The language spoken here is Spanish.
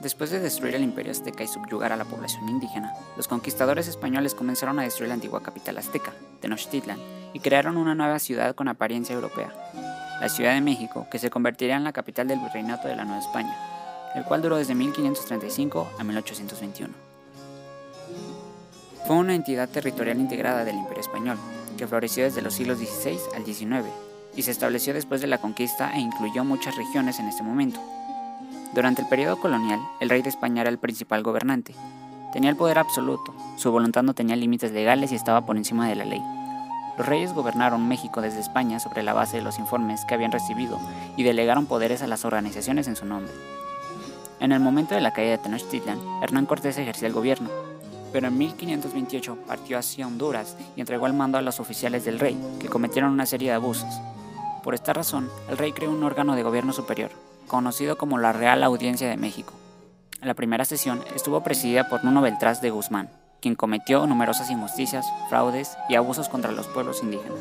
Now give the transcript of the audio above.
Después de destruir el imperio azteca y subyugar a la población indígena, los conquistadores españoles comenzaron a destruir la antigua capital azteca, Tenochtitlan, y crearon una nueva ciudad con apariencia europea, la Ciudad de México, que se convertiría en la capital del virreinato de la Nueva España, el cual duró desde 1535 a 1821. Fue una entidad territorial integrada del Imperio Español, que floreció desde los siglos XVI al XIX, y se estableció después de la conquista e incluyó muchas regiones en ese momento, durante el periodo colonial, el rey de España era el principal gobernante. Tenía el poder absoluto, su voluntad no tenía límites legales y estaba por encima de la ley. Los reyes gobernaron México desde España sobre la base de los informes que habían recibido y delegaron poderes a las organizaciones en su nombre. En el momento de la caída de Tenochtitlan, Hernán Cortés ejercía el gobierno, pero en 1528 partió hacia Honduras y entregó el mando a los oficiales del rey, que cometieron una serie de abusos. Por esta razón, el rey creó un órgano de gobierno superior, conocido como la Real Audiencia de México. La primera sesión estuvo presidida por Nuno Beltrás de Guzmán, quien cometió numerosas injusticias, fraudes y abusos contra los pueblos indígenas.